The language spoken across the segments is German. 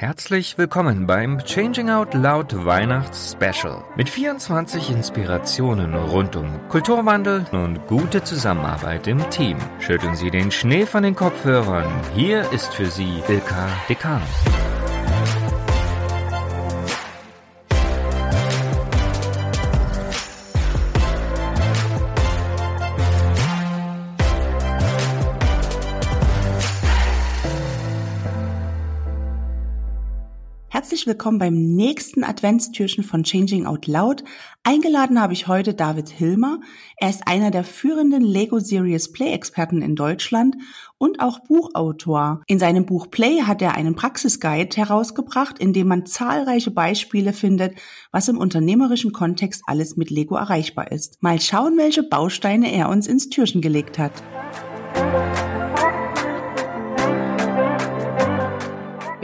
Herzlich willkommen beim Changing Out Loud Weihnachts Special mit 24 Inspirationen rund um Kulturwandel und gute Zusammenarbeit im Team. Schütteln Sie den Schnee von den Kopfhörern. Hier ist für Sie Ilka Dekan. Herzlich willkommen beim nächsten Adventstürchen von Changing Out Loud. Eingeladen habe ich heute David Hilmer. Er ist einer der führenden Lego Serious Play Experten in Deutschland und auch Buchautor. In seinem Buch Play hat er einen Praxisguide herausgebracht, in dem man zahlreiche Beispiele findet, was im unternehmerischen Kontext alles mit Lego erreichbar ist. Mal schauen, welche Bausteine er uns ins Türchen gelegt hat.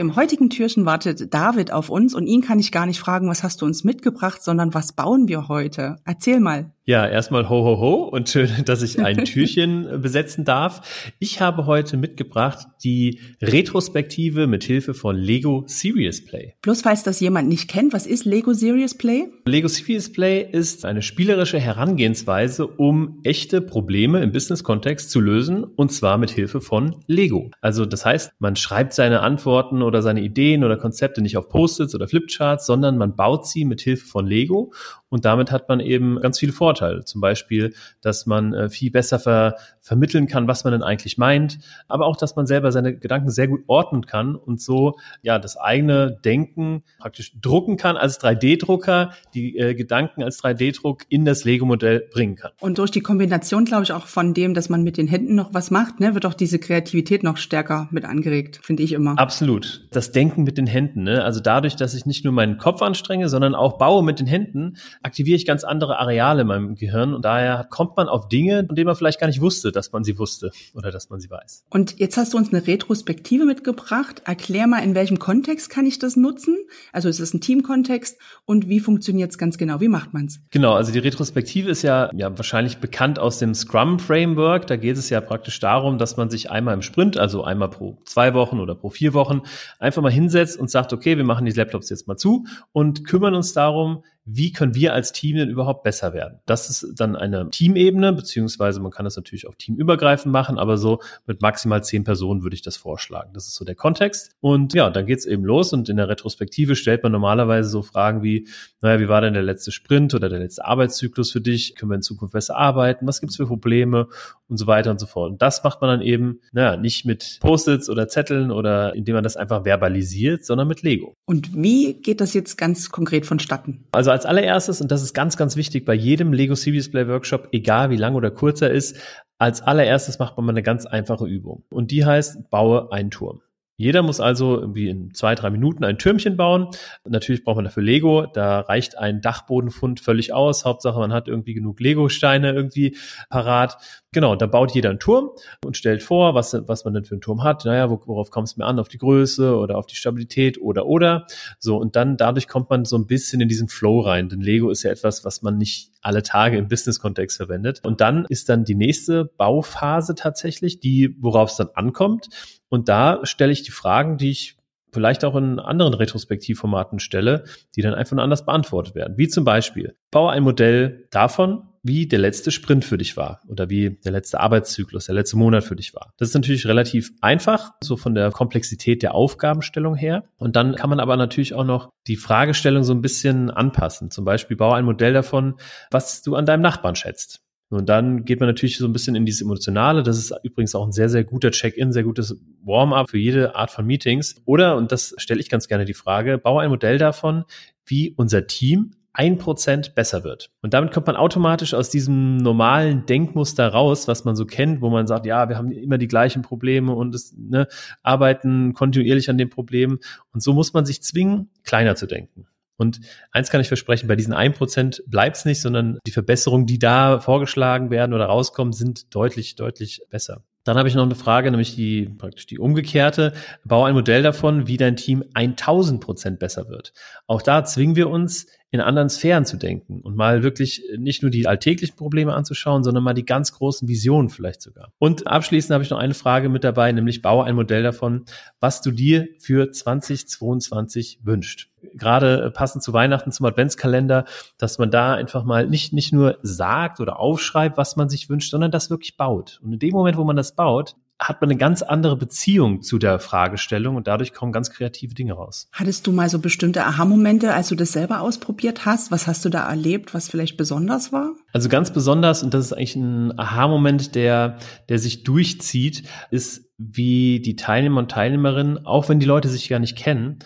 Im heutigen Türchen wartet David auf uns und ihn kann ich gar nicht fragen, was hast du uns mitgebracht, sondern was bauen wir heute? Erzähl mal. Ja, erstmal ho ho ho und schön, dass ich ein Türchen besetzen darf. Ich habe heute mitgebracht die Retrospektive mit Hilfe von Lego Serious Play. Bloß falls das jemand nicht kennt, was ist Lego Serious Play? Lego Serious Play ist eine spielerische Herangehensweise, um echte Probleme im Business-Kontext zu lösen und zwar mit Hilfe von Lego. Also das heißt, man schreibt seine Antworten oder seine Ideen oder Konzepte nicht auf Post-its oder Flipcharts, sondern man baut sie mit Hilfe von Lego und damit hat man eben ganz viele Vorteile. Zum Beispiel, dass man äh, viel besser ver vermitteln kann, was man denn eigentlich meint, aber auch, dass man selber seine Gedanken sehr gut ordnen kann und so ja das eigene Denken praktisch drucken kann als 3D-Drucker, die äh, Gedanken als 3D-Druck in das Lego-Modell bringen kann. Und durch die Kombination, glaube ich, auch von dem, dass man mit den Händen noch was macht, ne, wird auch diese Kreativität noch stärker mit angeregt, finde ich immer. Absolut. Das Denken mit den Händen, ne? also dadurch, dass ich nicht nur meinen Kopf anstrenge, sondern auch baue mit den Händen, aktiviere ich ganz andere Areale in meinem Gehirn und daher kommt man auf Dinge, von denen man vielleicht gar nicht wusste, dass man sie wusste oder dass man sie weiß. Und jetzt hast du uns eine Retrospektive mitgebracht. Erklär mal, in welchem Kontext kann ich das nutzen? Also ist es ein Teamkontext und wie funktioniert es ganz genau? Wie macht man es? Genau, also die Retrospektive ist ja, ja wahrscheinlich bekannt aus dem Scrum-Framework. Da geht es ja praktisch darum, dass man sich einmal im Sprint, also einmal pro zwei Wochen oder pro vier Wochen, einfach mal hinsetzt und sagt, okay, wir machen die Laptops jetzt mal zu und kümmern uns darum, wie können wir als Team denn überhaupt besser werden? Das ist dann eine Teamebene, beziehungsweise man kann das natürlich auch teamübergreifend machen, aber so mit maximal zehn Personen würde ich das vorschlagen. Das ist so der Kontext. Und ja, dann geht's eben los und in der Retrospektive stellt man normalerweise so Fragen wie, naja, wie war denn der letzte Sprint oder der letzte Arbeitszyklus für dich? Können wir in Zukunft besser arbeiten? Was gibt's für Probleme? Und so weiter und so fort. Und das macht man dann eben, naja, nicht mit Post-its oder Zetteln oder indem man das einfach verbalisiert, sondern mit Lego. Und wie geht das jetzt ganz konkret vonstatten? Also als allererstes, und das ist ganz, ganz wichtig bei jedem Lego Serious Play Workshop, egal wie lang oder kurz er ist, als allererstes macht man mal eine ganz einfache Übung. Und die heißt, baue einen Turm. Jeder muss also irgendwie in zwei, drei Minuten ein Türmchen bauen. Natürlich braucht man dafür Lego. Da reicht ein Dachbodenfund völlig aus. Hauptsache, man hat irgendwie genug Lego-Steine irgendwie parat. Genau, da baut jeder einen Turm und stellt vor, was, was man denn für einen Turm hat. Naja, worauf kommt es mir an? Auf die Größe oder auf die Stabilität oder oder. So, und dann dadurch kommt man so ein bisschen in diesen Flow rein. Denn Lego ist ja etwas, was man nicht alle Tage im Business-Kontext verwendet. Und dann ist dann die nächste Bauphase tatsächlich, die, worauf es dann ankommt. Und da stelle ich die Fragen, die ich vielleicht auch in anderen Retrospektivformaten stelle, die dann einfach nur anders beantwortet werden. Wie zum Beispiel, baue ein Modell davon, wie der letzte Sprint für dich war oder wie der letzte Arbeitszyklus, der letzte Monat für dich war. Das ist natürlich relativ einfach, so von der Komplexität der Aufgabenstellung her. Und dann kann man aber natürlich auch noch die Fragestellung so ein bisschen anpassen. Zum Beispiel baue ein Modell davon, was du an deinem Nachbarn schätzt. Und dann geht man natürlich so ein bisschen in dieses Emotionale. Das ist übrigens auch ein sehr, sehr guter Check-in, sehr gutes Warm-up für jede Art von Meetings. Oder, und das stelle ich ganz gerne die Frage, baue ein Modell davon, wie unser Team ein Prozent besser wird. Und damit kommt man automatisch aus diesem normalen Denkmuster raus, was man so kennt, wo man sagt, ja, wir haben immer die gleichen Probleme und es, ne, arbeiten kontinuierlich an den Problemen. Und so muss man sich zwingen, kleiner zu denken. Und eins kann ich versprechen, bei diesen 1% bleibt es nicht, sondern die Verbesserungen, die da vorgeschlagen werden oder rauskommen, sind deutlich, deutlich besser. Dann habe ich noch eine Frage, nämlich die praktisch die umgekehrte. Bau ein Modell davon, wie dein Team 1000 Prozent besser wird. Auch da zwingen wir uns, in anderen Sphären zu denken und mal wirklich nicht nur die alltäglichen Probleme anzuschauen, sondern mal die ganz großen Visionen vielleicht sogar. Und abschließend habe ich noch eine Frage mit dabei, nämlich baue ein Modell davon, was du dir für 2022 wünscht. Gerade passend zu Weihnachten zum Adventskalender, dass man da einfach mal nicht, nicht nur sagt oder aufschreibt, was man sich wünscht, sondern das wirklich baut. Und in dem Moment, wo man das baut, hat man eine ganz andere Beziehung zu der Fragestellung und dadurch kommen ganz kreative Dinge raus. Hattest du mal so bestimmte Aha-Momente, als du das selber ausprobiert hast? Was hast du da erlebt, was vielleicht besonders war? Also ganz besonders, und das ist eigentlich ein Aha-Moment, der, der sich durchzieht, ist, wie die Teilnehmer und Teilnehmerinnen, auch wenn die Leute sich gar nicht kennen,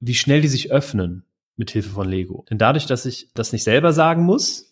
wie schnell die sich öffnen mit Hilfe von Lego. Denn dadurch, dass ich das nicht selber sagen muss,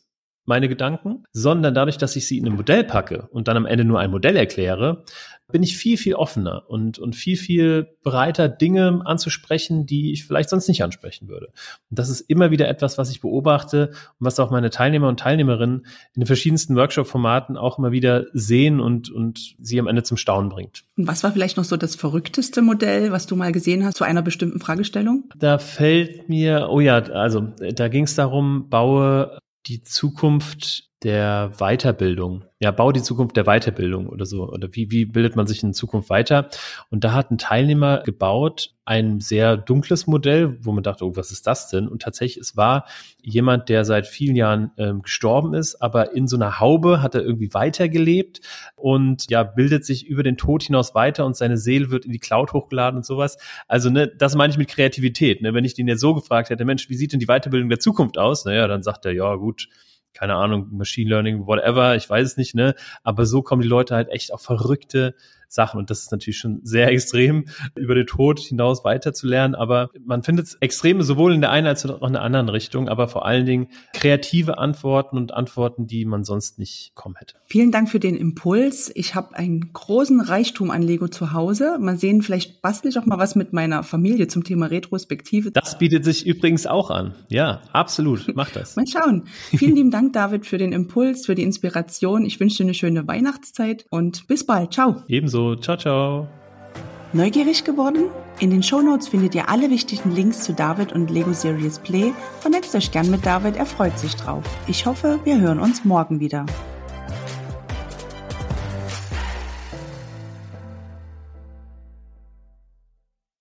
meine Gedanken, sondern dadurch, dass ich sie in ein Modell packe und dann am Ende nur ein Modell erkläre, bin ich viel, viel offener und, und viel, viel bereiter, Dinge anzusprechen, die ich vielleicht sonst nicht ansprechen würde. Und das ist immer wieder etwas, was ich beobachte und was auch meine Teilnehmer und Teilnehmerinnen in den verschiedensten Workshop-Formaten auch immer wieder sehen und, und sie am Ende zum Staunen bringt. Und was war vielleicht noch so das verrückteste Modell, was du mal gesehen hast zu einer bestimmten Fragestellung? Da fällt mir, oh ja, also da ging es darum, baue die Zukunft der Weiterbildung. Ja, bau die Zukunft der Weiterbildung oder so. Oder wie, wie bildet man sich in Zukunft weiter? Und da hat ein Teilnehmer gebaut ein sehr dunkles Modell, wo man dachte, oh, was ist das denn? Und tatsächlich, es war jemand, der seit vielen Jahren ähm, gestorben ist, aber in so einer Haube hat er irgendwie weitergelebt und ja, bildet sich über den Tod hinaus weiter und seine Seele wird in die Cloud hochgeladen und sowas. Also, ne, das meine ich mit Kreativität. Ne? Wenn ich den jetzt so gefragt hätte, Mensch, wie sieht denn die Weiterbildung der Zukunft aus? Naja, dann sagt er, ja, gut, keine Ahnung, Machine Learning, whatever, ich weiß es nicht, ne? Aber so kommen die Leute halt echt auf verrückte Sachen. Und das ist natürlich schon sehr extrem, über den Tod hinaus weiterzulernen. Aber man findet Extreme sowohl in der einen als auch in der anderen Richtung, aber vor allen Dingen kreative Antworten und Antworten, die man sonst nicht kommen hätte. Vielen Dank für den Impuls. Ich habe einen großen Reichtum an Lego zu Hause. Mal sehen, vielleicht bastel ich auch mal was mit meiner Familie zum Thema Retrospektive. Das bietet sich übrigens auch an. Ja, absolut. Mach das. mal schauen. Vielen lieben Dank, David, für den Impuls, für die Inspiration. Ich wünsche dir eine schöne Weihnachtszeit und bis bald. Ciao. Ebenso. Ebenso. Ciao, ciao. Neugierig geworden? In den Shownotes findet ihr alle wichtigen Links zu David und Lego Serious Play. Vernetzt euch gern mit David, er freut sich drauf. Ich hoffe, wir hören uns morgen wieder.